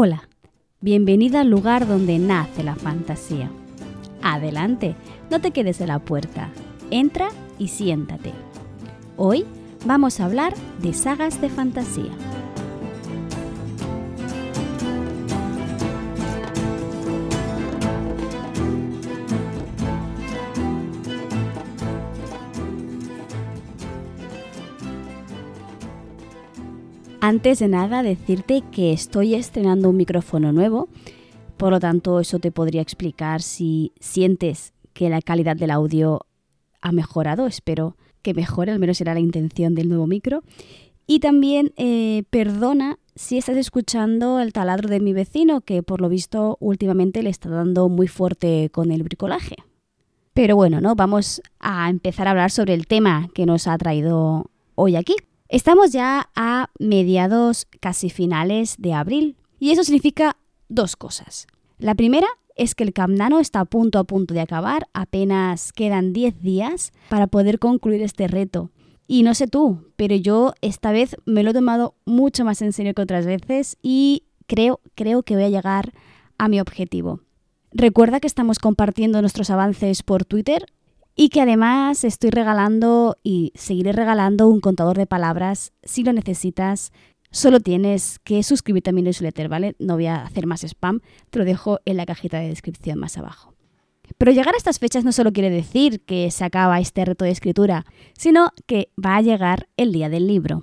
Hola, bienvenida al lugar donde nace la fantasía. Adelante, no te quedes en la puerta. Entra y siéntate. Hoy vamos a hablar de sagas de fantasía. Antes de nada, decirte que estoy estrenando un micrófono nuevo, por lo tanto eso te podría explicar si sientes que la calidad del audio ha mejorado, espero que mejore, al menos era la intención del nuevo micro. Y también eh, perdona si estás escuchando el taladro de mi vecino, que por lo visto últimamente le está dando muy fuerte con el bricolaje. Pero bueno, ¿no? Vamos a empezar a hablar sobre el tema que nos ha traído hoy aquí. Estamos ya a mediados casi finales de abril y eso significa dos cosas. La primera es que el Camp está a punto a punto de acabar, apenas quedan 10 días para poder concluir este reto. Y no sé tú, pero yo esta vez me lo he tomado mucho más en serio que otras veces y creo, creo que voy a llegar a mi objetivo. Recuerda que estamos compartiendo nuestros avances por Twitter y que además estoy regalando y seguiré regalando un contador de palabras si lo necesitas. Solo tienes que suscribirte a mi newsletter, ¿vale? No voy a hacer más spam, te lo dejo en la cajita de descripción más abajo. Pero llegar a estas fechas no solo quiere decir que se acaba este reto de escritura, sino que va a llegar el día del libro.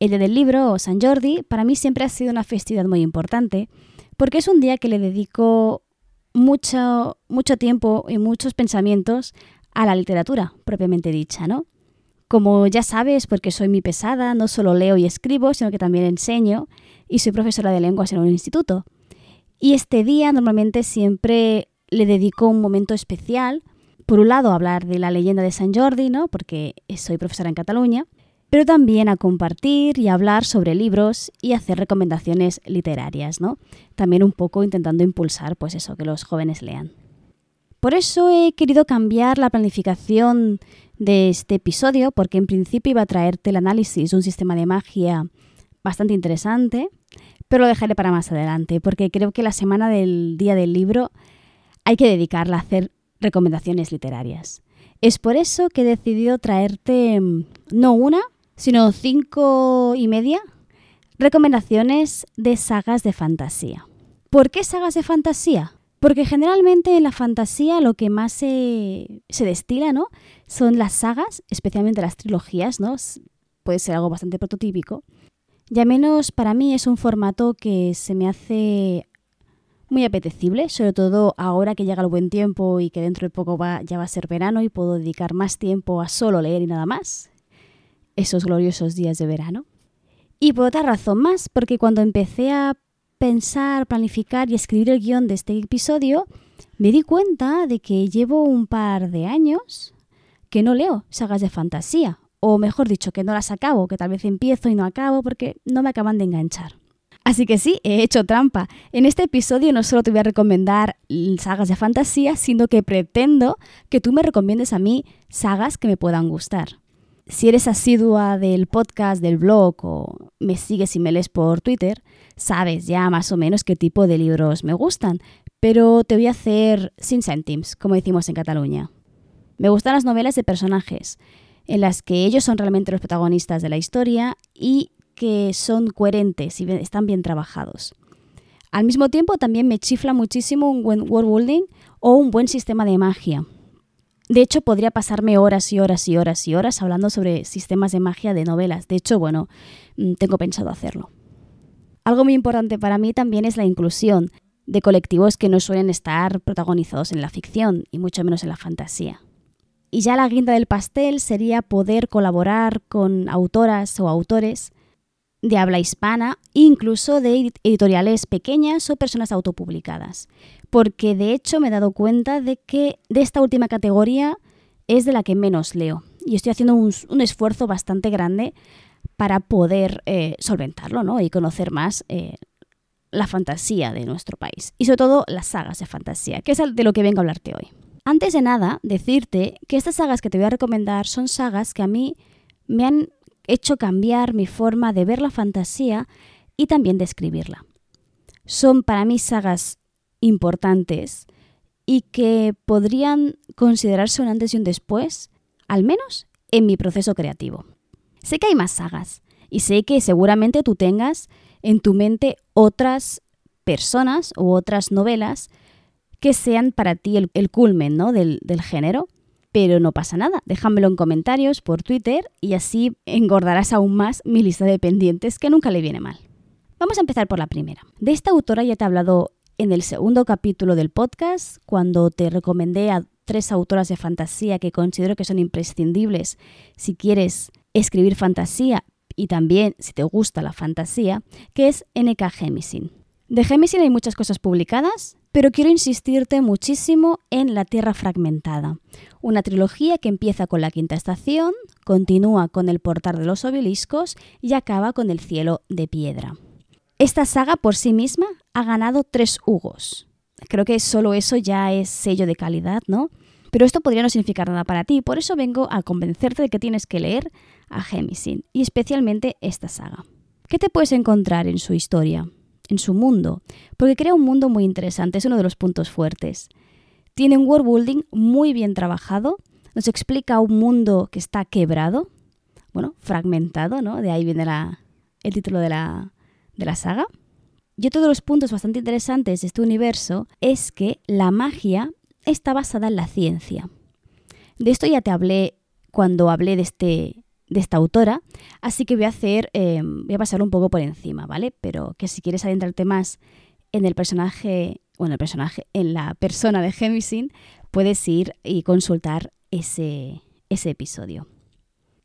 El día del libro o San Jordi para mí siempre ha sido una festividad muy importante porque es un día que le dedico mucho, mucho tiempo y muchos pensamientos a la literatura propiamente dicha, ¿no? Como ya sabes, porque soy muy pesada, no solo leo y escribo, sino que también enseño y soy profesora de lenguas en un instituto. Y este día normalmente siempre le dedico un momento especial, por un lado a hablar de la leyenda de San Jordi, ¿no? porque soy profesora en Cataluña, pero también a compartir y hablar sobre libros y hacer recomendaciones literarias, ¿no? También un poco intentando impulsar pues eso, que los jóvenes lean. Por eso he querido cambiar la planificación de este episodio, porque en principio iba a traerte el análisis de un sistema de magia bastante interesante, pero lo dejaré para más adelante, porque creo que la semana del día del libro hay que dedicarla a hacer recomendaciones literarias. Es por eso que he decidido traerte mm, no una, sino cinco y media recomendaciones de sagas de fantasía. ¿Por qué sagas de fantasía? Porque generalmente en la fantasía lo que más se, destila, ¿no? Son las sagas, especialmente las trilogías, ¿no? Puede ser algo bastante prototípico. Y al menos para mí es un formato que se me hace muy apetecible, sobre todo ahora que llega el buen tiempo y que dentro de poco va, ya va a ser verano y puedo dedicar más tiempo a solo leer y nada más. Esos gloriosos días de verano. Y por otra razón más, porque cuando empecé a pensar, planificar y escribir el guion de este episodio, me di cuenta de que llevo un par de años que no leo sagas de fantasía, o mejor dicho, que no las acabo, que tal vez empiezo y no acabo porque no me acaban de enganchar. Así que sí, he hecho trampa. En este episodio no solo te voy a recomendar sagas de fantasía, sino que pretendo que tú me recomiendes a mí sagas que me puedan gustar. Si eres asidua del podcast, del blog o me sigues y me lees por Twitter, sabes ya más o menos qué tipo de libros me gustan, pero te voy a hacer sin céntims, como decimos en Cataluña. Me gustan las novelas de personajes, en las que ellos son realmente los protagonistas de la historia y que son coherentes y están bien trabajados. Al mismo tiempo también me chifla muchísimo un buen world building o un buen sistema de magia. De hecho, podría pasarme horas y horas y horas y horas hablando sobre sistemas de magia de novelas. De hecho, bueno, mm, tengo pensado hacerlo. Algo muy importante para mí también es la inclusión de colectivos que no suelen estar protagonizados en la ficción y mucho menos en la fantasía. Y ya la guinda del pastel sería poder colaborar con autoras o autores de habla hispana, incluso de editoriales pequeñas o personas autopublicadas. Porque de hecho me he dado cuenta de que de esta última categoría es de la que menos leo. Y estoy haciendo un, esfuerzo bastante grande para poder eh, solventarlo ¿no? y conocer más eh, la fantasía de nuestro país y sobre todo las sagas de fantasía, que es de lo que vengo a hablarte hoy. Antes de nada, decirte que estas sagas que te voy a recomendar son sagas que a mí me han hecho cambiar mi forma de ver la fantasía y también de escribirla. son para mí sagas importantes y que podrían considerarse un antes y un después, al menos en mi proceso creativo. Sé que hay más sagas y sé que seguramente tú tengas en tu mente otras personas u otras novelas que sean para ti el, culmen ¿no? del, del género, pero no pasa nada. Déjamelo en comentarios por Twitter y así engordarás aún más mi lista de pendientes que nunca le viene mal. Vamos a empezar por la primera. De esta autora ya te he hablado en el segundo capítulo del podcast, cuando te recomendé a tres autoras de fantasía que considero que son imprescindibles si quieres escribir fantasía y también si te gusta la fantasía, que es N.K. Jemisin. De Jemisin hay muchas cosas publicadas, pero quiero insistirte muchísimo en La Tierra Fragmentada, una trilogía que empieza con la quinta estación, continúa con el portal de los obeliscos y acaba con el cielo de piedra. Esta saga por sí misma ha ganado tres Hugos. Creo que solo eso ya es sello de calidad, ¿no? Pero esto podría no significar nada para ti, por eso vengo a convencerte de que tienes que leer a Gemisin, y especialmente esta saga. ¿Qué te puedes encontrar en su historia, en su mundo? Porque crea un mundo muy interesante, es uno de los puntos fuertes. Tiene un world building muy bien trabajado, nos explica un mundo que está quebrado, bueno, fragmentado, ¿no? De ahí viene el título de la, de la saga. Y otro de los puntos bastante interesantes de este universo es que la magia está basada en la ciencia. De esto ya te hablé cuando hablé de, este, de esta autora, así que voy a hacer, eh, voy a pasar un poco por encima, ¿vale? Pero que si quieres adentrarte más en el personaje, bueno, el personaje, en la persona de Gemisin, puedes ir y consultar ese, ese episodio.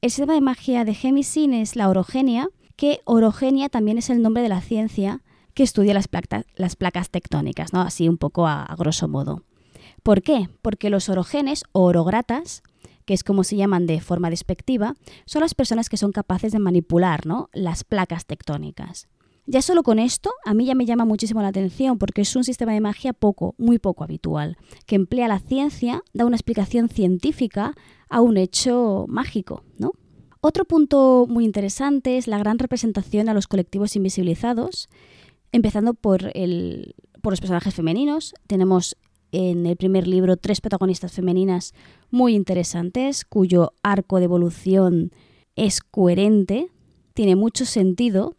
El sistema de magia de Gemisin es la orogenia, que orogenia también es el nombre de la ciencia que estudia las, las placas tectónicas, ¿no? así un poco a, grosso modo. ¿Por qué? Porque los orogenes o orogratas, que es como se llaman de forma despectiva, son las personas que son capaces de manipular ¿no? las placas tectónicas. Ya solo con esto a mí ya me llama muchísimo la atención porque es un sistema de magia poco, muy poco habitual, que emplea la ciencia, da una explicación científica a un hecho mágico, ¿no? Otro punto muy interesante es la gran representación a los colectivos invisibilizados, empezando por, los personajes femeninos. Tenemos en el primer libro tres protagonistas femeninas muy interesantes, cuyo arco de evolución es coherente, tiene mucho sentido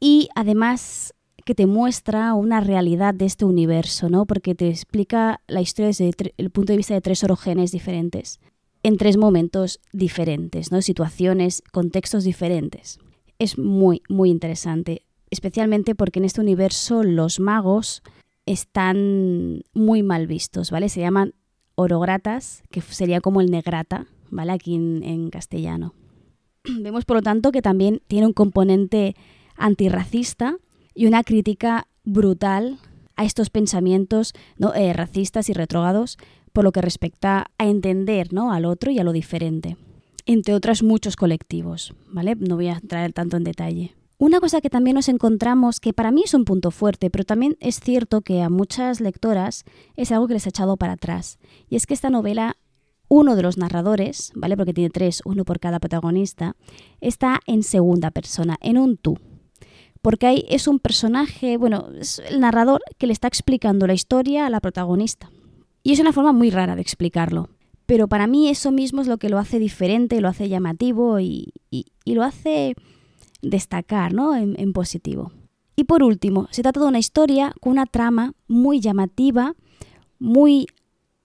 y además que te muestra una realidad de este universo, ¿no? Porque te explica la historia desde el punto de vista de tres orogenes diferentes en tres momentos diferentes, ¿no? situaciones, contextos diferentes. Es muy, muy interesante, especialmente porque en este universo los magos están muy mal vistos, ¿vale? Se llaman orogratas, que sería como el negrata, ¿vale? Aquí en, castellano. Vemos, por lo tanto, que también tiene un componente antirracista y una crítica brutal a estos pensamientos ¿no? Eh, racistas y retrógados por lo que respecta a entender ¿no? al otro y a lo diferente, entre otros muchos colectivos, ¿vale? No voy a entrar tanto en detalle. Una cosa que también nos encontramos, que para mí es un punto fuerte, pero también es cierto que a muchas lectoras es algo que les ha echado para atrás, y es que esta novela uno de los narradores, ¿vale? Porque tiene tres, uno por cada protagonista, está en segunda persona, en un tú. Porque ahí es un personaje, bueno, es el narrador que le está explicando la historia a la protagonista. Y es una forma muy rara de explicarlo. Pero para mí eso mismo es lo que lo hace diferente, lo hace llamativo y, lo hace destacar ¿no? en, positivo. Y por último, se trata de una historia con una trama muy llamativa, muy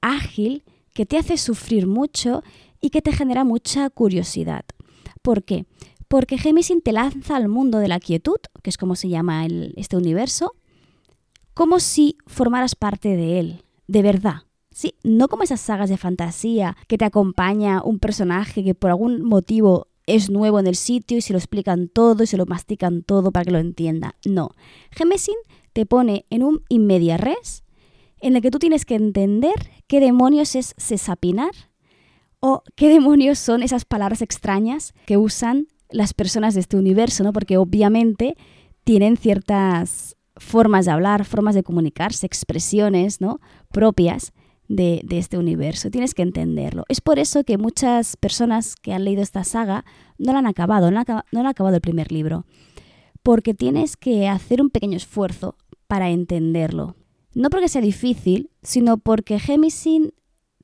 ágil, que te hace sufrir mucho y que te genera mucha curiosidad. ¿Por qué? Porque Gemisin te lanza al mundo de la quietud, que es como se llama este universo, como si formaras parte de él, de verdad. Sí, no como esas sagas de fantasía que te acompaña un personaje que por algún motivo es nuevo en el sitio y se lo explican todo y se lo mastican todo para que lo entienda. No. Gemesin te pone en un inmedia res en el que tú tienes que entender qué demonios es sesapinar o qué demonios son esas palabras extrañas que usan las personas de este universo, ¿no? Porque obviamente tienen ciertas formas de hablar, formas de comunicarse, expresiones, ¿no? propias de, este universo. Tienes que entenderlo. Es por eso que muchas personas que han leído esta saga no la han acabado, no, han acabado el primer libro. Porque tienes que hacer un pequeño esfuerzo para entenderlo. No porque sea difícil, sino porque Gemisin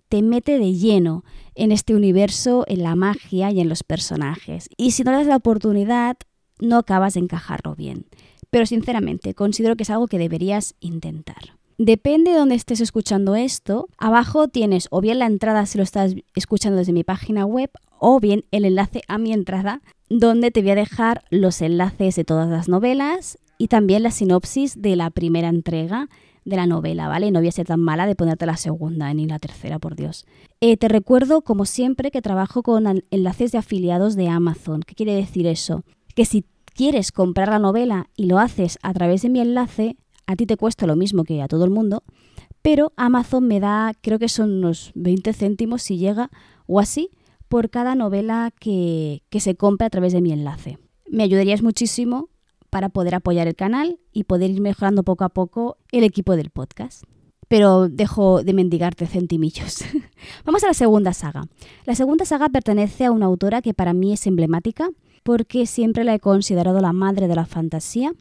te mete de lleno en este universo, en la magia y en los personajes. Y si no le das la oportunidad, no acabas de encajarlo bien. Pero sinceramente, considero que es algo que deberías intentar. Depende de dónde estés escuchando esto, abajo tienes o bien la entrada si lo estás escuchando desde mi página web o bien el enlace a mi entrada donde te voy a dejar los enlaces de todas las novelas y también la sinopsis de la primera entrega de la novela, ¿vale? No voy a ser tan mala de ponerte la segunda ni la tercera, por Dios. Eh, te recuerdo, como siempre, que trabajo con enlaces de afiliados de Amazon. ¿Qué quiere decir eso? Que si quieres comprar la novela y lo haces a través de mi enlace, a ti te cuesta lo mismo que a todo el mundo, pero Amazon me da, creo que son unos 20 céntimos si llega o así, por cada novela que, que se compre a través de mi enlace. Me ayudarías muchísimo para poder apoyar el canal y poder ir mejorando poco a poco el equipo del podcast. Pero dejo de mendigarte centimillos. Vamos a la segunda saga. La segunda saga pertenece a una autora que para mí es emblemática porque siempre la he considerado la madre de la fantasía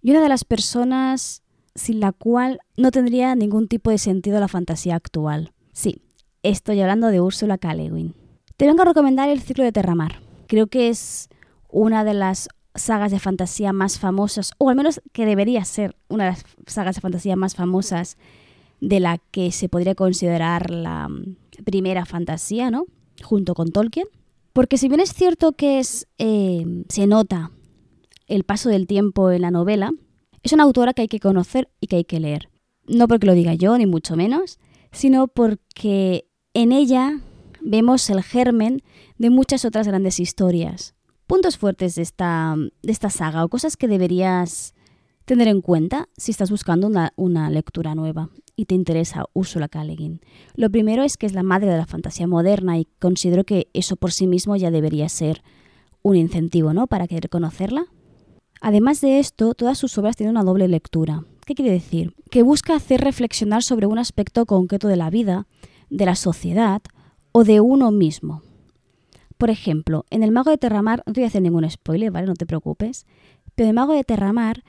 y una de las personas sin la cual no tendría ningún tipo de sentido la fantasía actual. Sí, estoy hablando de Úrsula K. Te vengo a recomendar el ciclo de Terramar. Creo que es una de las sagas de fantasía más famosas, o al menos que debería ser una de las sagas de fantasía más famosas de la que se podría considerar la mm, primera fantasía, ¿no? Junto con Tolkien. Porque si bien es cierto que es, eh, se nota el paso del tiempo en la novela, es una autora que hay que conocer y que hay que leer. No porque lo diga yo, ni mucho menos, sino porque en ella vemos el germen de muchas otras grandes historias puntos fuertes de esta, de esta saga o cosas que deberías tener en cuenta si estás buscando una, una lectura nueva y te interesa Ursula K. Lo primero es que es la madre de la fantasía moderna y considero que eso por sí mismo ya debería ser un incentivo ¿no? para querer conocerla. Además de esto, todas sus obras tienen una doble lectura. ¿Qué quiere decir? Que busca hacer reflexionar sobre un aspecto concreto de la vida, de la sociedad o de uno mismo. Por ejemplo, en El Mago de Terramar, no te voy a hacer ningún spoiler, ¿vale? No te preocupes, pero El Mago de Terramar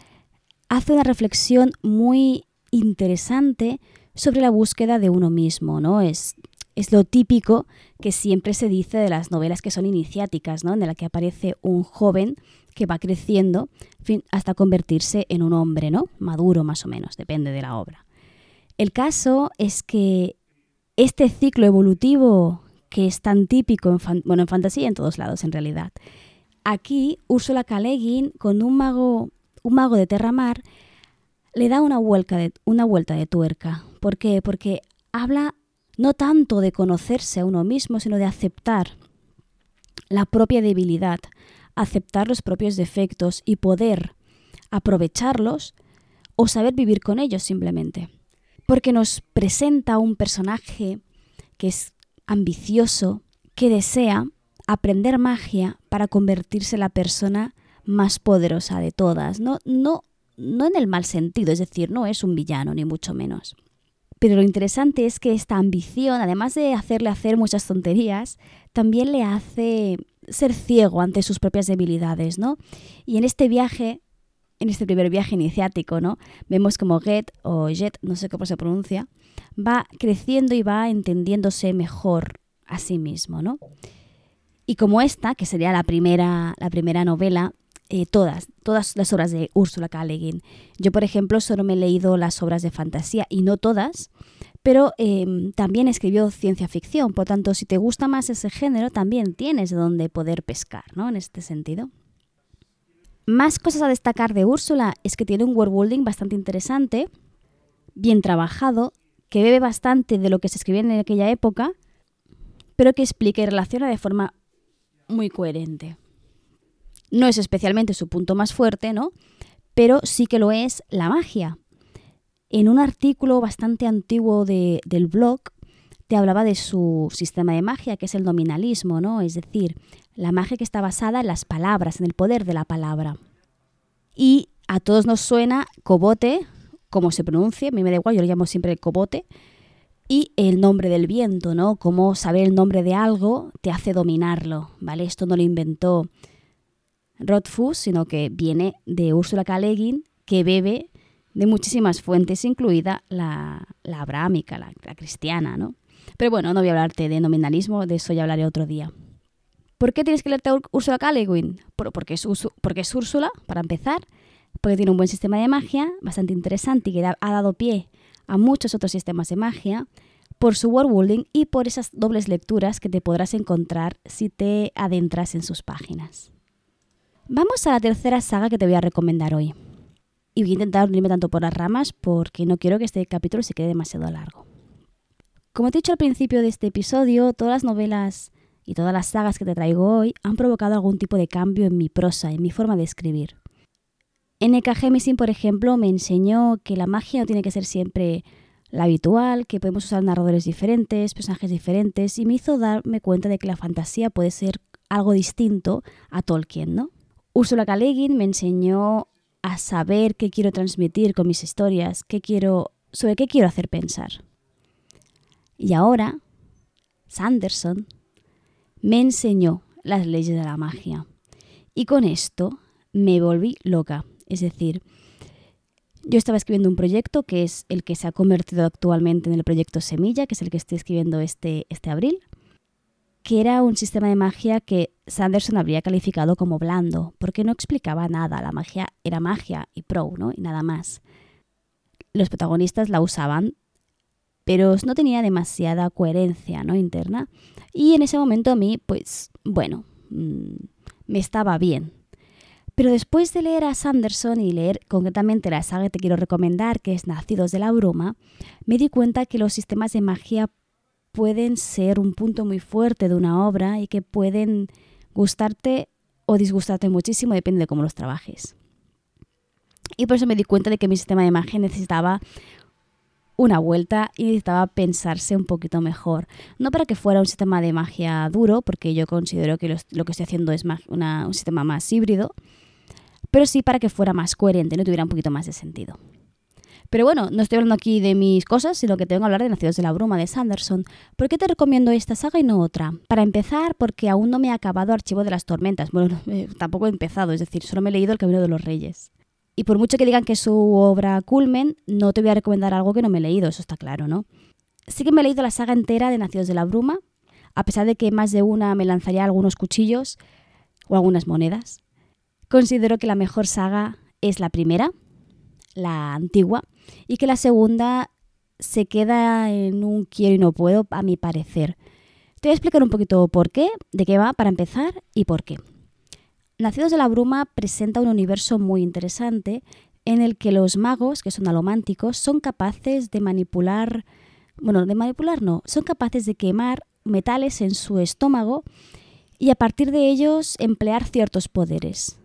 hace una reflexión muy interesante sobre la búsqueda de uno mismo, ¿no? Es, es lo típico que siempre se dice de las novelas que son iniciáticas, ¿no? En la que aparece un joven que va creciendo hasta convertirse en un hombre, ¿no? Maduro más o menos, depende de la obra. El caso es que este ciclo evolutivo que es tan típico en, bueno, en fantasía en todos lados en realidad. Aquí Úrsula K. con un mago, un mago de Terramar le da una de, una vuelta de tuerca. ¿Por qué? Porque habla no tanto de conocerse a uno mismo, sino de aceptar la propia debilidad, aceptar los propios defectos y poder aprovecharlos o saber vivir con ellos simplemente. Porque nos presenta un personaje que es ambicioso que desea aprender magia para convertirse en la persona más poderosa de todas. No, no, no en el mal sentido, es decir, no es un villano, ni mucho menos. Pero lo interesante es que esta ambición, además de hacerle hacer muchas tonterías, también le hace ser ciego ante sus propias debilidades, ¿no? Y en este viaje, en este primer viaje iniciático, ¿no? Vemos como Get o Jet, no sé cómo se pronuncia, va creciendo y va entendiéndose mejor a sí mismo, ¿no? Y como esta, que sería la primera, la primera novela, eh, todas, todas las obras de Úrsula K. Yo, por ejemplo, solo me he leído las obras de fantasía y no todas, pero em, también escribió ciencia ficción. Por tanto, si te gusta más ese género, también tienes de dónde poder pescar, ¿no? En este sentido. Más cosas a destacar de Úrsula es que tiene un worldbuilding bastante interesante, bien trabajado que bebe bastante de lo que se escribía en aquella época, pero que explica y relaciona de forma muy coherente. No es especialmente su punto más fuerte, ¿no? Pero sí que lo es la magia. En un artículo bastante antiguo del blog te hablaba de su sistema de magia, que es el nominalismo, ¿no? Es decir, la magia que está basada en las palabras, en el poder de la palabra. Y a todos nos suena Cobote, cómo se pronuncia, a mí me da igual, yo lo llamo siempre cobote, y el nombre del viento, ¿no? Cómo saber el nombre de algo te hace dominarlo, ¿vale? Esto no lo inventó Rothfuss, sino que viene de Úrsula K. que bebe de muchísimas fuentes, incluida la, la la, cristiana, ¿no? Pero bueno, no voy a hablarte de nominalismo, de eso ya hablaré otro día. ¿Por qué tienes que leerte a Úrsula K. porque es, porque es Úrsula, para empezar, porque tiene un buen sistema de magia, bastante interesante y que ha dado pie a muchos otros sistemas de magia, por su worldbuilding y por esas dobles lecturas que te podrás encontrar si te adentras en sus páginas. Vamos a la tercera saga que te voy a recomendar hoy. Y voy a intentar no tanto por las ramas porque no quiero que este capítulo se quede demasiado largo. Como te he dicho al principio de este episodio, todas las novelas y todas las sagas que te traigo hoy han provocado algún tipo de cambio en mi prosa, en mi forma de escribir. N.K. Jemisin, por ejemplo, me enseñó que la magia no tiene que ser siempre la habitual, que podemos usar narradores diferentes, personajes diferentes, y me hizo darme cuenta de que la fantasía puede ser algo distinto a Tolkien, ¿no? Ursula K. me enseñó a saber qué quiero transmitir con mis historias, qué quiero, sobre qué quiero hacer pensar. Y ahora, Sanderson me enseñó las leyes de la magia. Y con esto me volví loca. Es decir, yo estaba escribiendo un proyecto que es el que se ha convertido actualmente en el proyecto Semilla, que es el que estoy escribiendo este, este abril que era un sistema de magia que Sanderson habría calificado como blando, porque no explicaba nada, la magia era magia y pro, ¿no? Y nada más. Los protagonistas la usaban, pero no tenía demasiada coherencia, ¿no? Interna. Y en ese momento a mí, pues, bueno, mm, me estaba bien. Pero después de leer a Sanderson y leer concretamente la saga que te quiero recomendar, que es Nacidos de la Bruma, me di cuenta que los sistemas de magia pueden ser un punto muy fuerte de una obra y que pueden gustarte o disgustarte muchísimo, depende de cómo los trabajes. Y por eso me di cuenta de que mi sistema de magia necesitaba una vuelta y necesitaba pensarse un poquito mejor. No para que fuera un sistema de magia duro, porque yo considero que lo, que estoy haciendo es un sistema más híbrido, pero sí para que fuera más coherente, no tuviera un poquito más de sentido. Pero bueno, no estoy hablando aquí de mis cosas, sino que tengo que hablar de Nacidos de la Bruma de Sanderson. ¿Por qué te recomiendo esta saga y no otra? Para empezar, porque aún no me he acabado Archivo de las Tormentas. Bueno, eh, tampoco he empezado, es decir, solo me he leído El Camino de los Reyes. Y por mucho que digan que es su obra culmen, no te voy a recomendar algo que no me he leído, eso está claro, ¿no? Sí que me he leído la saga entera de Nacidos de la Bruma, a pesar de que más de una me lanzaría algunos cuchillos o algunas monedas. Considero que la mejor saga es la primera, la antigua, y que la segunda se queda en un quiero y no puedo, a mi parecer. Te voy a explicar un poquito por qué, de qué va para empezar y por qué. Nacidos de la Bruma presenta un universo muy interesante en el que los magos, que son alománticos, son capaces de manipular, bueno, de manipular no, son capaces de quemar metales en su estómago y a partir de ellos emplear ciertos poderes.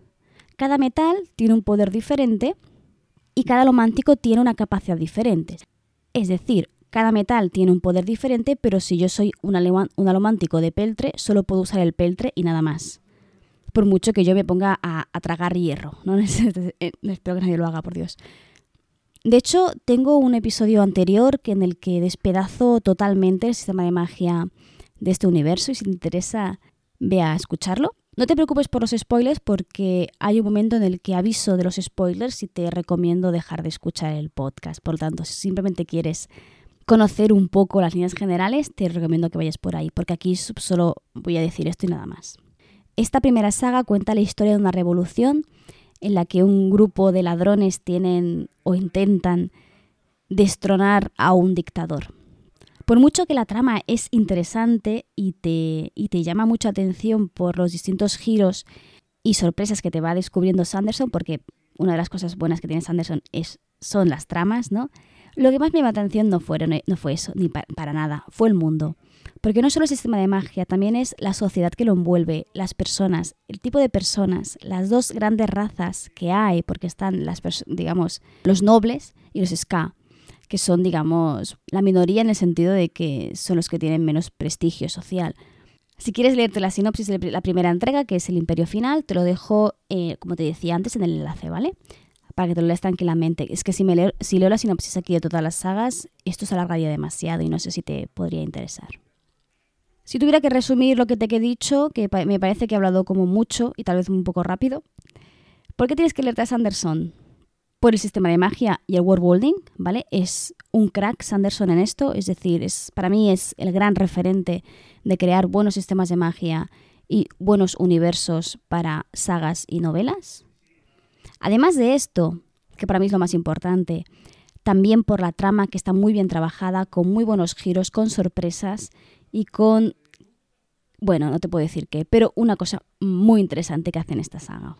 Cada metal tiene un poder diferente y cada alomántico tiene una capacidad diferente. Es decir, cada metal tiene un poder diferente, pero si yo soy un, alomántico de peltre, solo puedo usar el peltre y nada más. Por mucho que yo me ponga a, tragar hierro. ¿no? espero que nadie lo haga, por Dios. De hecho, tengo un episodio anterior que en el que despedazo totalmente el sistema de magia de este universo y si te interesa, ve a escucharlo. No te preocupes por los spoilers porque hay un momento en el que aviso de los spoilers y te recomiendo dejar de escuchar el podcast. Por lo tanto, si simplemente quieres conocer un poco las líneas generales, te recomiendo que vayas por ahí, porque aquí solo voy a decir esto y nada más. Esta primera saga cuenta la historia de una revolución en la que un grupo de ladrones tienen o intentan destronar a un dictador. Por mucho que la trama es interesante y te, y te llama mucha atención por los distintos giros y sorpresas que te va descubriendo Sanderson, porque una de las cosas buenas que tiene Sanderson es, son las tramas, ¿no? Lo que más me llama atención no, fueron, no fue eso, ni para, nada, fue el mundo. Porque no solo el sistema de magia, también es la sociedad que lo envuelve, las personas, el tipo de personas, las dos grandes razas que hay, porque están las digamos, los nobles y los ska que son, digamos, la minoría en el sentido de que son los que tienen menos prestigio social. Si quieres leerte la sinopsis de la primera entrega, que es el Imperio Final, te lo dejo, eh, como te decía antes, en el enlace, ¿vale? Para que te lo leas tranquilamente. Es que si, me leo, si leo la sinopsis aquí de todas las sagas, esto se alargaría demasiado y no sé si te podría interesar. Si tuviera que resumir lo que te he dicho, que me parece que he hablado como mucho y tal vez un poco rápido, ¿por qué tienes que leerte a Sanderson? Por el sistema de magia y el world building, ¿vale? Es un crack Sanderson en esto, es decir, es, para mí es el gran referente de crear buenos sistemas de magia y buenos universos para sagas y novelas. Además de esto, que para mí es lo más importante, también por la trama que está muy bien trabajada, con muy buenos giros, con sorpresas y con... Bueno, no te puedo decir qué, pero una cosa muy interesante que hace en esta saga.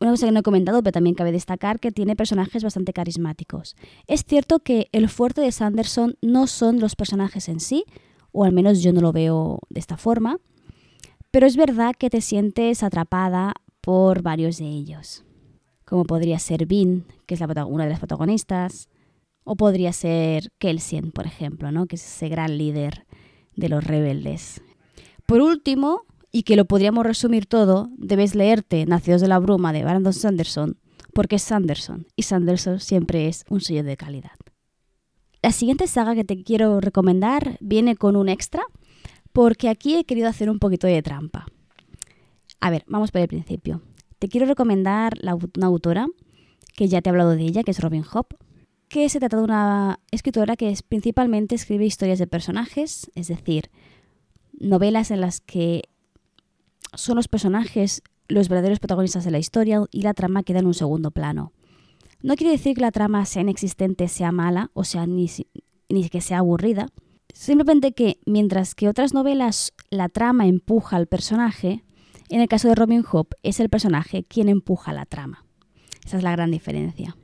Una cosa que no he comentado, pero también cabe destacar que tiene personajes bastante carismáticos. Es cierto que el fuerte de Sanderson no son los personajes en sí, o al menos yo no lo veo de esta forma, pero es verdad que te sientes atrapada por varios de ellos. Como podría ser Vin, que es una de las protagonistas, o podría ser Kelsien, por ejemplo, ¿no? que es ese gran líder de los rebeldes. Por último, y que lo podríamos resumir todo, debes leerte Nacidos de la Bruma de Brandon Sanderson, porque es Sanderson, y Sanderson siempre es un sello de calidad. La siguiente saga que te quiero recomendar viene con un extra, porque aquí he querido hacer un poquito de trampa. A ver, vamos por el principio. Te quiero recomendar una autora, que ya te he hablado de ella, que es Robin Hobb, que se trata de una escritora que es, principalmente escribe historias de personajes, es decir, novelas en las que son los personajes los verdaderos protagonistas de la historia y la trama queda en un segundo plano. No quiere decir que la trama sea inexistente, sea mala o sea ni, ni que sea aburrida. Simplemente que mientras que otras novelas la trama empuja al personaje, en el caso de Robin Hood es el personaje quien empuja la trama. Esa es la gran diferencia.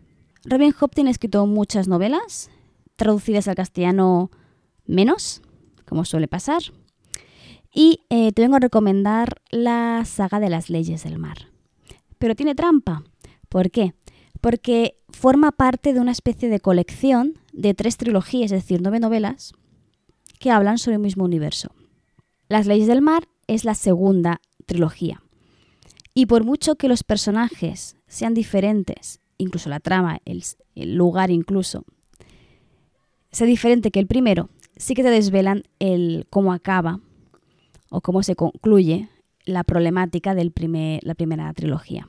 Robin Hood tiene escrito muchas novelas, traducidas al castellano menos, como suele pasar, y eh, te vengo a recomendar la saga de las leyes del mar. Pero tiene trampa. ¿Por qué? Porque forma parte de una especie de colección de tres trilogías, es decir, nueve novelas, que hablan sobre el mismo universo. Las leyes del mar es la segunda trilogía. Y por mucho que los personajes sean diferentes, incluso la trama, el, el lugar incluso, sea diferente que el primero, sí que te desvelan el cómo acaba o cómo se concluye la problemática de la primera trilogía.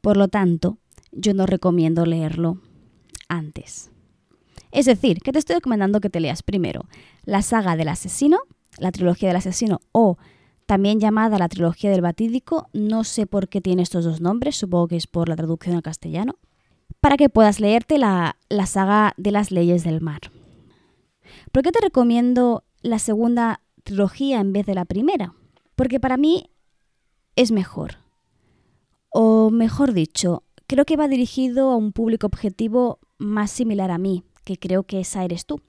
Por lo tanto, yo no recomiendo leerlo antes. Es decir, que te estoy recomendando que te leas primero la saga del asesino, la trilogía del asesino o también llamada la trilogía del batídico, no sé por qué tiene estos dos nombres, supongo que es por la traducción al castellano, para que puedas leerte la, la saga de las leyes del mar. ¿Por qué te recomiendo la segunda trilogía en vez de la primera, porque para mí es mejor. O mejor dicho, creo que va dirigido a un público objetivo más similar a mí, que creo que esa eres tú.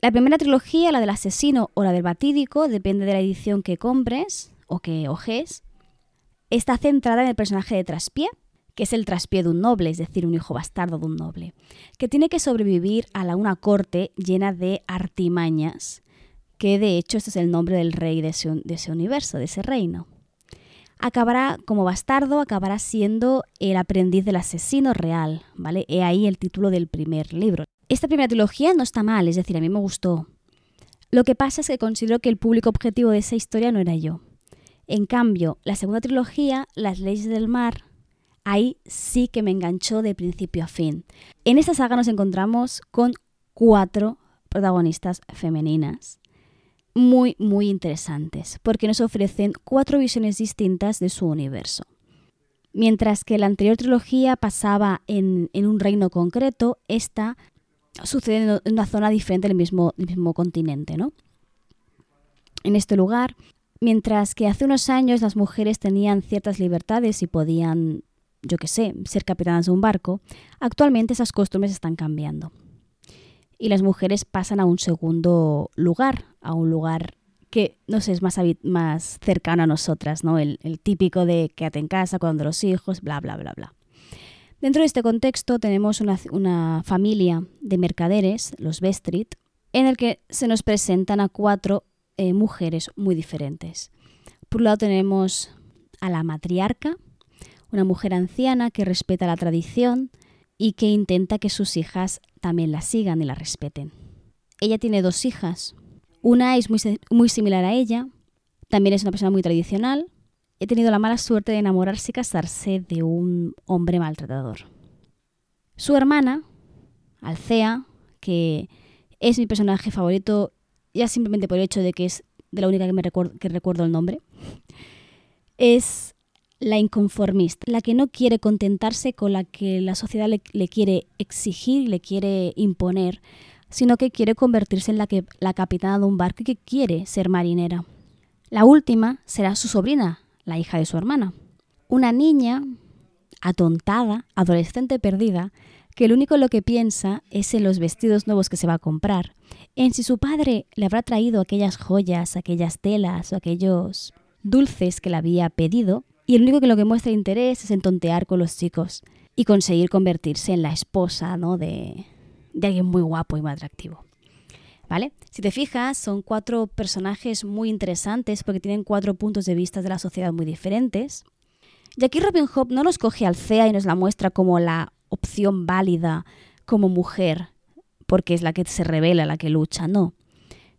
La primera trilogía, la del asesino o la del batídico, depende de la edición que compres o que ojes, está centrada en el personaje de Traspié, que es el traspié de un noble, es decir, un hijo bastardo de un noble, que tiene que sobrevivir a la, una corte llena de artimañas que de hecho este es el nombre del rey de ese, universo, de ese reino. Acabará como bastardo, acabará siendo el aprendiz del asesino real, ¿vale? He ahí el título del primer libro. Esta primera trilogía no está mal, es decir, a mí me gustó. Lo que pasa es que considero que el público objetivo de esa historia no era yo. En cambio, la segunda trilogía, Las leyes del mar, ahí sí que me enganchó de principio a fin. En esta saga nos encontramos con cuatro protagonistas femeninas muy, muy interesantes, porque nos ofrecen cuatro visiones distintas de su universo. Mientras que la anterior trilogía pasaba en, un reino concreto, esta sucede en una zona diferente del mismo, del mismo continente, ¿no? En este lugar, mientras que hace unos años las mujeres tenían ciertas libertades y podían, yo qué sé, ser capitanas de un barco, actualmente esas costumbres están cambiando y las mujeres pasan a un segundo lugar, a un lugar que, no sé, es más, más cercano a nosotras, ¿no? El, típico de quédate en casa cuando los hijos, bla, bla, bla, bla. Dentro de este contexto tenemos una, familia de mercaderes, los Bestrit, en el que se nos presentan a cuatro eh, mujeres muy diferentes. Por un lado tenemos a la matriarca, una mujer anciana que respeta la tradición y que intenta que sus hijas también la sigan y la respeten. Ella tiene dos hijas. Una es muy, muy similar a ella, también es una persona muy tradicional. He tenido la mala suerte de enamorarse y casarse de un hombre maltratador. Su hermana, Alcea, que es mi personaje favorito ya simplemente por el hecho de que es de la única que, me que recuerdo el nombre, es la inconformista, la que no quiere contentarse con la que la sociedad le, quiere exigir, le quiere imponer, sino que quiere convertirse en la, que, la capitana de un barco y que quiere ser marinera. La última será su sobrina, la hija de su hermana. Una niña atontada, adolescente perdida, que lo único lo que piensa es en los vestidos nuevos que se va a comprar, en si su padre le habrá traído aquellas joyas, aquellas telas o aquellos dulces que le había pedido, y el único que lo que muestra interés es en tontear con los chicos y conseguir convertirse en la esposa ¿no? de, de alguien muy guapo y muy atractivo. ¿Vale? Si te fijas, son cuatro personajes muy interesantes porque tienen cuatro puntos de vista de la sociedad muy diferentes. Y aquí Robin Hood no nos coge al CEA y nos la muestra como la opción válida como mujer, porque es la que se revela, la que lucha, no.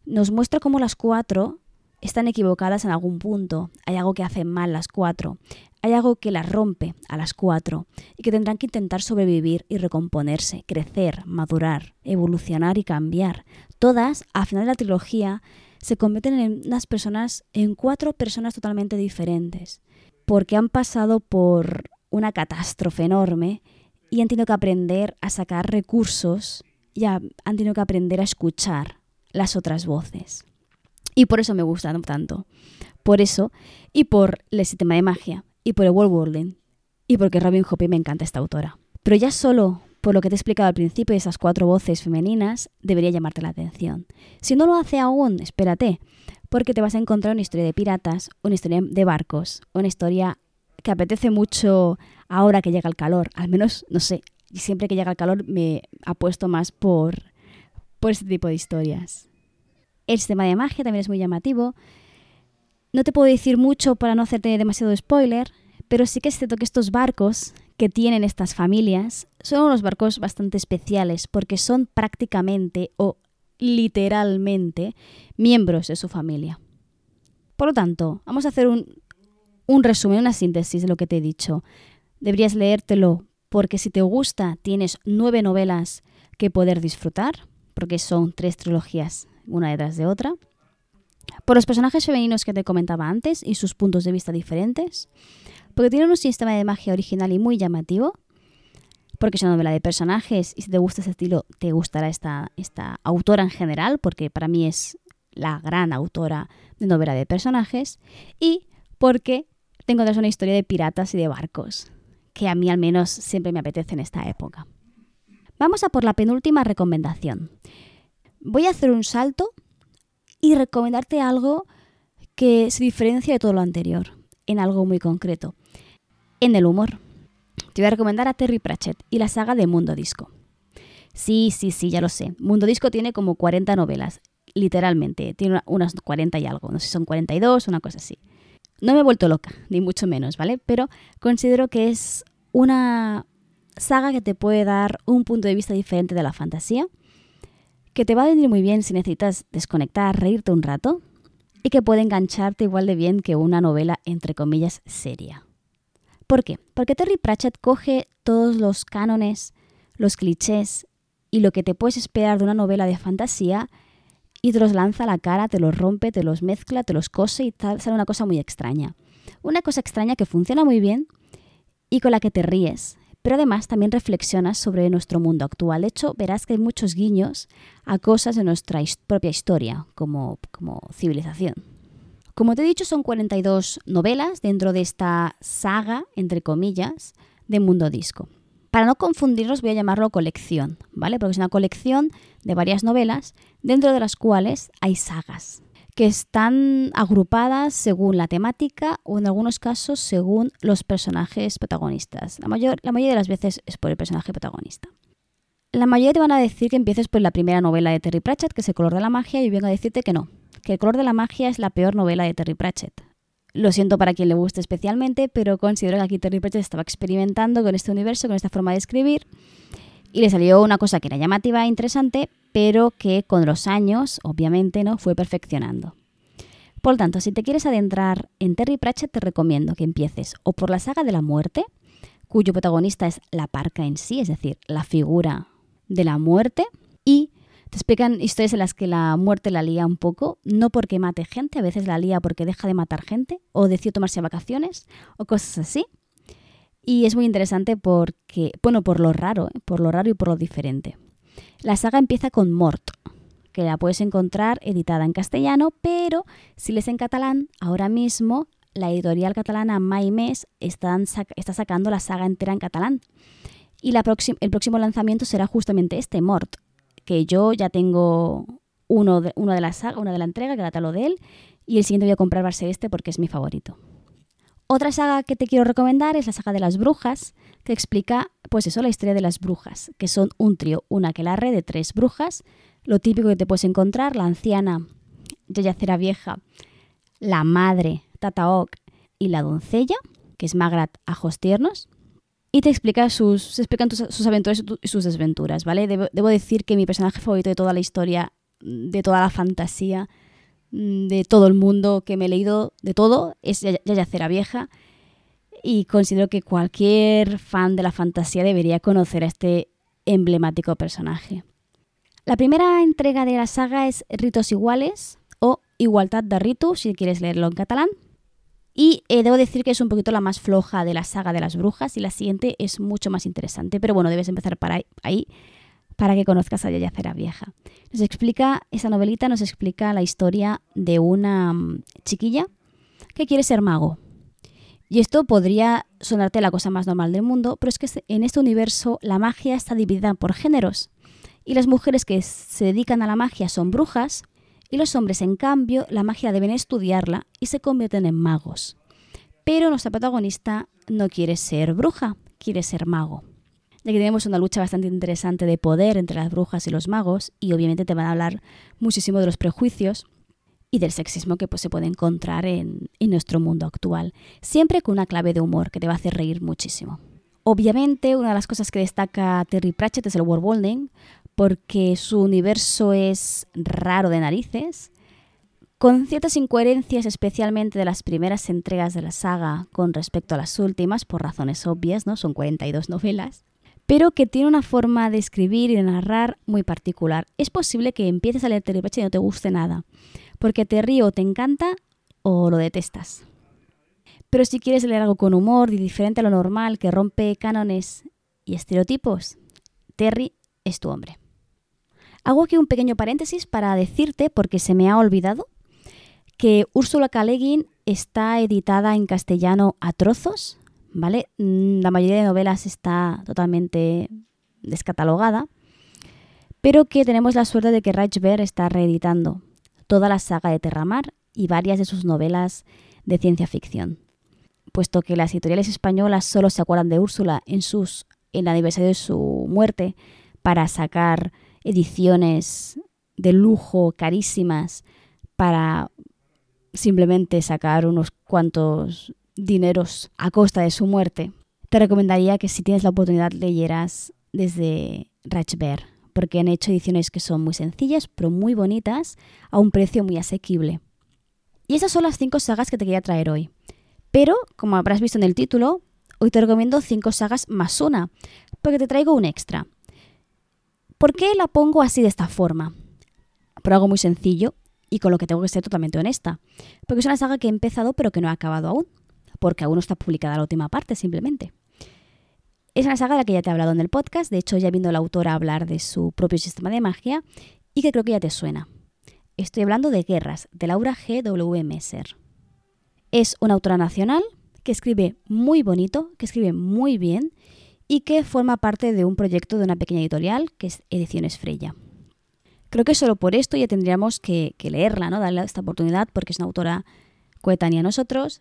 Nos muestra cómo las cuatro están equivocadas en algún punto, hay algo que hacen mal las cuatro, hay algo que las rompe a las cuatro y que tendrán que intentar sobrevivir y recomponerse, crecer, madurar, evolucionar y cambiar. Todas, al final de la trilogía, se convierten en unas personas, en cuatro personas totalmente diferentes, porque han pasado por una catástrofe enorme y han tenido que aprender a sacar recursos y han tenido que aprender a escuchar las otras voces. Y por eso me gustan tanto. Por eso, y por el sistema de magia, y por el world building, y porque Robin Hood me encanta esta autora. Pero ya solo por lo que te he explicado al principio, esas cuatro voces femeninas, debería llamarte la atención. Si no lo hace aún, espérate, porque te vas a encontrar una historia de piratas, una historia de barcos, una historia que apetece mucho ahora que llega el calor. Al menos, no sé, siempre que llega el calor me apuesto más por, por este tipo de historias. El sistema de magia también es muy llamativo. No te puedo decir mucho para no hacerte demasiado spoiler, pero sí que es cierto que estos barcos que tienen estas familias son unos barcos bastante especiales porque son prácticamente o literalmente miembros de su familia. Por lo tanto, vamos a hacer un, resumen, una síntesis de lo que te he dicho. Deberías leértelo porque si te gusta tienes nueve novelas que poder disfrutar, porque son tres trilogías una detrás de otra. Por los personajes femeninos que te comentaba antes y sus puntos de vista diferentes. Porque tienen un sistema de magia original y muy llamativo. Porque es una novela de personajes y si te gusta ese estilo te gustará esta, esta autora en general, porque para mí es la gran autora de novela de personajes. Y porque te encuentras una historia de piratas y de barcos, que a mí al menos siempre me apetece en esta época. Vamos a por la penúltima recomendación. Voy a hacer un salto y recomendarte algo que se diferencia de todo lo anterior, en algo muy concreto, en el humor. Te voy a recomendar a Terry Pratchett y la saga de Mundo Disco. Sí, sí, sí, ya lo sé. Mundo Disco tiene como 40 novelas, literalmente. Tiene unas 40 y algo, no sé si son 42, una cosa así. No me he vuelto loca, ni mucho menos, ¿vale? Pero considero que es una saga que te puede dar un punto de vista diferente de la fantasía que te va a venir muy bien si necesitas desconectar, reírte un rato y que puede engancharte igual de bien que una novela entre comillas seria. ¿Por qué? Porque Terry Pratchett coge todos los cánones, los clichés y lo que te puedes esperar de una novela de fantasía y te los lanza a la cara, te los rompe, te los mezcla, te los cose y tal, sale una cosa muy extraña. Una cosa extraña que funciona muy bien y con la que te ríes, pero además también reflexionas sobre nuestro mundo actual. De hecho, verás que hay muchos guiños a cosas de nuestra propia historia como, como civilización. Como te he dicho, son 42 novelas dentro de esta saga, entre comillas, de Mundo Disco. Para no confundirlos voy a llamarlo colección, ¿vale? Porque es una colección de varias novelas dentro de las cuales hay sagas que están agrupadas según la temática o en algunos casos según los personajes protagonistas. La, mayor, la mayoría de las veces es por el personaje protagonista. La mayoría te van a decir que empieces por la primera novela de Terry Pratchett, que es El color de la magia, y vengo a decirte que no, que El color de la magia es la peor novela de Terry Pratchett. Lo siento para quien le guste especialmente, pero considero que aquí Terry Pratchett estaba experimentando con este universo, con esta forma de escribir, y le salió una cosa que era llamativa e interesante, pero que con los años, obviamente, no fue perfeccionando. Por lo tanto, si te quieres adentrar en Terry Pratchett, te recomiendo que empieces o por la saga de la muerte, cuyo protagonista es la parca en sí, es decir, la figura de la muerte, y te explican historias en las que la muerte la lía un poco, no porque mate gente, a veces la lía porque deja de matar gente, o decide tomarse vacaciones, o cosas así. Y es muy interesante porque, bueno, por lo raro, ¿eh? por lo raro y por lo diferente. La saga empieza con Mort, que la puedes encontrar editada en castellano, pero si lees en catalán, ahora mismo la editorial catalana Maimes está sacando la saga entera en catalán. Y la el próximo lanzamiento será justamente este, Mort, que yo ya tengo uno de, de la saga, una de la entrega, que la talo de él, y el siguiente voy a comprar va a ser este porque es mi favorito. Otra saga que te quiero recomendar es la saga de las brujas, que explica, pues eso, la historia de las brujas, que son un trío, una aquelarre de tres brujas, lo típico que te puedes encontrar, la anciana Yayacera Vieja, la madre Tataok y la doncella, que es Magrat Ajos Tiernos, y te explica sus, se explican sus aventuras y sus desventuras, ¿vale? Debo, decir que mi personaje favorito de toda la historia, de toda la fantasía, de todo el mundo que me he leído, de todo, es Yayacera Vieja. Y considero que cualquier fan de la fantasía debería conocer a este emblemático personaje. La primera entrega de la saga es Ritos Iguales o Igualdad de Ritos, si quieres leerlo en catalán. Y eh, debo decir que es un poquito la más floja de la saga de las brujas y la siguiente es mucho más interesante. Pero bueno, debes empezar para ahí para que conozcas a Yayacera Vieja. Nos explica, esa novelita nos explica la historia de una mm, chiquilla que quiere ser mago. Y esto podría sonarte la cosa más normal del mundo, pero es que en este universo la magia está dividida por géneros y las mujeres que se dedican a la magia son brujas y los hombres, en cambio, la magia deben estudiarla y se convierten en magos. Pero nuestra protagonista no quiere ser bruja, quiere ser mago. Ya que tenemos una lucha bastante interesante de poder entre las brujas y los magos, y obviamente te van a hablar muchísimo de los prejuicios y del sexismo que pues, se puede encontrar en, en nuestro mundo actual, siempre con una clave de humor que te va a hacer reír muchísimo. Obviamente, una de las cosas que destaca Terry Pratchett es el worldbuilding, porque su universo es raro de narices, con ciertas incoherencias especialmente de las primeras entregas de la saga con respecto a las últimas, por razones obvias, ¿no? Son 42 novelas, pero que tiene una forma de escribir y de narrar muy particular. Es posible que empieces a leer Pratchett y no te guste nada, porque te río o te encanta o lo detestas. Pero si quieres leer algo con humor y diferente a lo normal, que rompe cánones y estereotipos, Terry es tu hombre. Hago aquí un pequeño paréntesis para decirte, porque se me ha olvidado, que Úrsula K. está editada en castellano a trozos, ¿vale? Mm, la mayoría de novelas está totalmente descatalogada, pero que tenemos la suerte de que Reichberg está reeditando toda la saga de Terramar y varias de sus novelas de ciencia ficción. Puesto que las editoriales españolas solo se acuerdan de Úrsula en, sus, en el aniversario de su muerte para sacar ediciones de lujo carísimas para simplemente sacar unos cuantos dineros a costa de su muerte, te recomendaría que si tienes la oportunidad leyeras desde Reichberg, porque han hecho ediciones que son muy sencillas, pero muy bonitas, a un precio muy asequible. Y esas son las cinco sagas que te quería traer hoy. Pero, como habrás visto en el título, hoy te recomiendo cinco sagas más una, porque te traigo un extra. ¿Por qué la pongo así de esta forma? Por algo muy sencillo y con lo que tengo que ser totalmente honesta. Porque es una saga que he empezado pero que no ha acabado aún. Porque aún no está publicada la última parte, simplemente. Es una saga de la que ya te he hablado en el podcast. De hecho, ya viendo la autora hablar de su propio sistema de magia y que creo que ya te suena. Estoy hablando de Guerras, de Laura G. W. Messer. Es una autora nacional que escribe muy bonito, que escribe muy bien y que forma parte de un proyecto de una pequeña editorial que es Ediciones Freya. Creo que solo por esto ya tendríamos que, leerla, ¿no? darle esta oportunidad porque es una autora coetánea a nosotros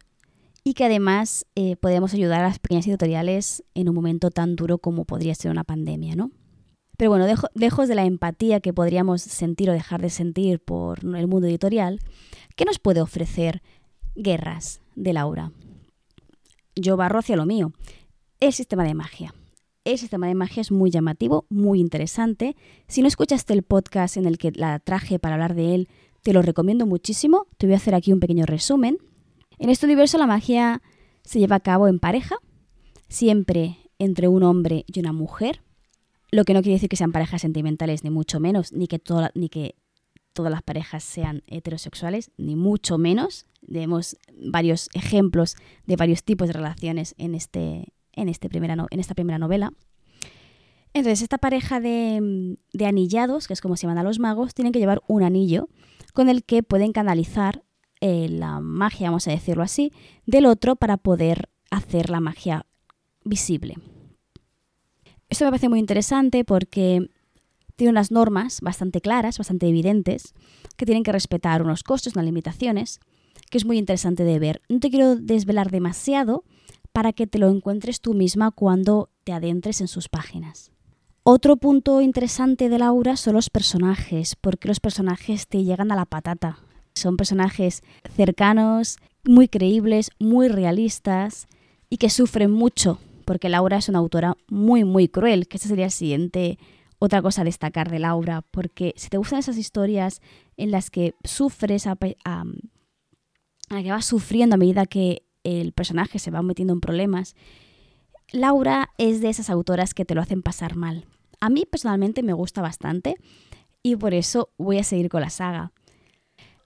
y que además eh, podemos ayudar a las pequeñas editoriales en un momento tan duro como podría ser una pandemia. ¿no? Pero bueno, lejos de la empatía que podríamos sentir o dejar de sentir por el mundo editorial, ¿qué nos puede ofrecer Guerras de Laura? Yo barro hacia lo mío el sistema de magia. El sistema de magia es muy llamativo, muy interesante. Si no escuchaste el podcast en el que la traje para hablar de él, te lo recomiendo muchísimo. Te voy a hacer aquí un pequeño resumen. En este universo la magia se lleva a cabo en pareja, siempre entre un hombre y una mujer, lo que no quiere decir que sean parejas sentimentales, ni mucho menos, ni que, ni que todas las parejas sean heterosexuales, ni mucho menos. Vemos varios ejemplos de varios tipos de relaciones en, este, en, este primera en esta primera novela. Entonces, esta pareja de, de, anillados, que es como se llaman a los magos, tienen que llevar un anillo con el que pueden canalizar eh, la magia, vamos a decirlo así, del otro para poder hacer la magia visible. Esto me parece muy interesante porque tiene unas normas bastante claras, bastante evidentes, que tienen que respetar unos costos, unas limitaciones, que es muy interesante de ver. No te quiero desvelar demasiado para que te lo encuentres tú misma cuando te adentres en sus páginas. Otro punto interesante de Laura son los personajes, porque los personajes te llegan a la patata. Son personajes cercanos, muy creíbles, muy realistas y que sufren mucho, porque Laura es una autora muy, muy cruel, que esa sería el siguiente otra cosa a destacar de Laura, porque si te gustan esas historias en las que sufres, a, que vas sufriendo a medida que el personaje se va metiendo en problemas, Laura es de esas autoras que te lo hacen pasar mal. A mí personalmente me gusta bastante y por eso voy a seguir con la saga.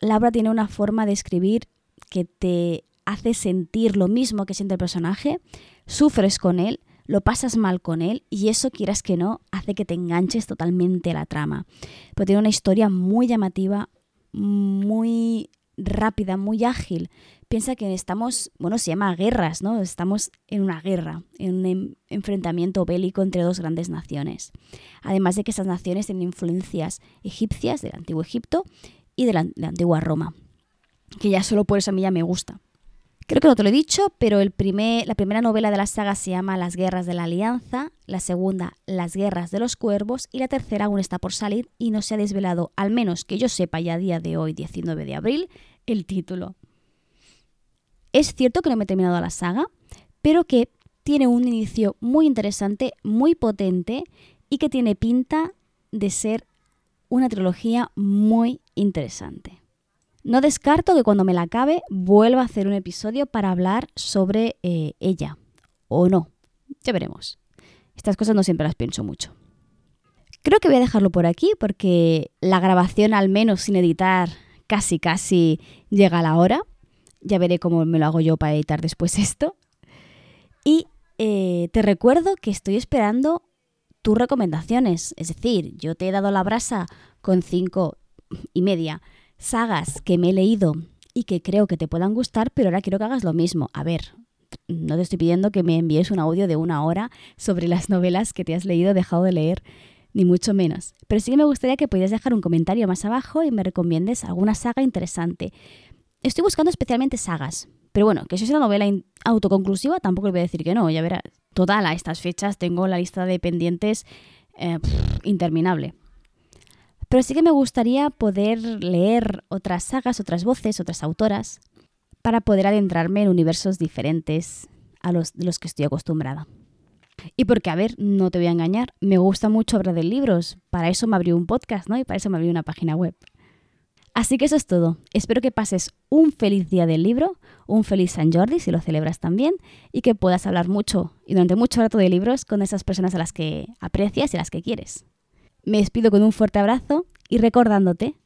Laura tiene una forma de escribir que te hace sentir lo mismo que siente el personaje, sufres con él, lo pasas mal con él y eso, quieras que no, hace que te enganches totalmente a la trama. Pero tiene una historia muy llamativa, muy rápida, muy ágil. Piensa que estamos, bueno, se llama guerras, ¿no? Estamos en una guerra, en un enfrentamiento bélico entre dos grandes naciones. Además de que esas naciones tienen influencias egipcias del antiguo Egipto y de la, antigua Roma, que ya solo por eso a mí ya me gusta. Creo que no te lo he dicho, pero el la primera novela de la saga se llama Las Guerras de la Alianza, la segunda Las Guerras de los Cuervos y la tercera aún está por salir y no se ha desvelado, al menos que yo sepa ya a día de hoy, 19 de abril, el título. Es cierto que no me he terminado la saga, pero que tiene un inicio muy interesante, muy potente y que tiene pinta de ser una trilogía muy interesante. No descarto que cuando me la acabe vuelva a hacer un episodio para hablar sobre eh, ella. O no. Ya veremos. Estas cosas no siempre las pienso mucho. Creo que voy a dejarlo por aquí porque la grabación, al menos sin editar, casi casi llega a la hora. Ya veré cómo me lo hago yo para editar después esto. Y eh, te recuerdo que estoy esperando tus recomendaciones. Es decir, yo te he dado la brasa con cinco y media sagas que me he leído y que creo que te puedan gustar, pero ahora quiero que hagas lo mismo. A ver, no te estoy pidiendo que me envíes un audio de una hora sobre las novelas que te has leído dejado de leer, ni mucho menos. Pero sí que me gustaría que pudieras dejar un comentario más abajo y me recomiendes alguna saga interesante. Estoy buscando especialmente sagas, pero bueno, que si es una novela autoconclusiva tampoco le voy a decir que no, ya verás. Total, a estas fechas tengo la lista de pendientes eh, interminable. Pero sí que me gustaría poder leer otras sagas, otras voces, otras autoras, para poder adentrarme en universos diferentes a los los que estoy acostumbrada. Y porque, a ver, no te voy a engañar, me gusta mucho hablar de libros. Para eso me abrió un podcast, ¿no? Y para eso me abrió una página web. Así que eso es todo. Espero que pases un feliz día del libro, un feliz San Jordi si lo celebras también, y que puedas hablar mucho y durante mucho rato de libros con esas personas a las que aprecias y a las que quieres. Me despido con un fuerte abrazo y recordándote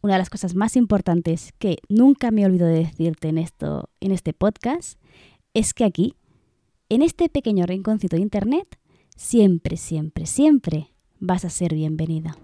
una de las cosas más importantes que nunca me olvido de decirte en, esto, en este podcast es que aquí, en este pequeño rinconcito de internet, siempre, siempre, siempre vas a ser bienvenida.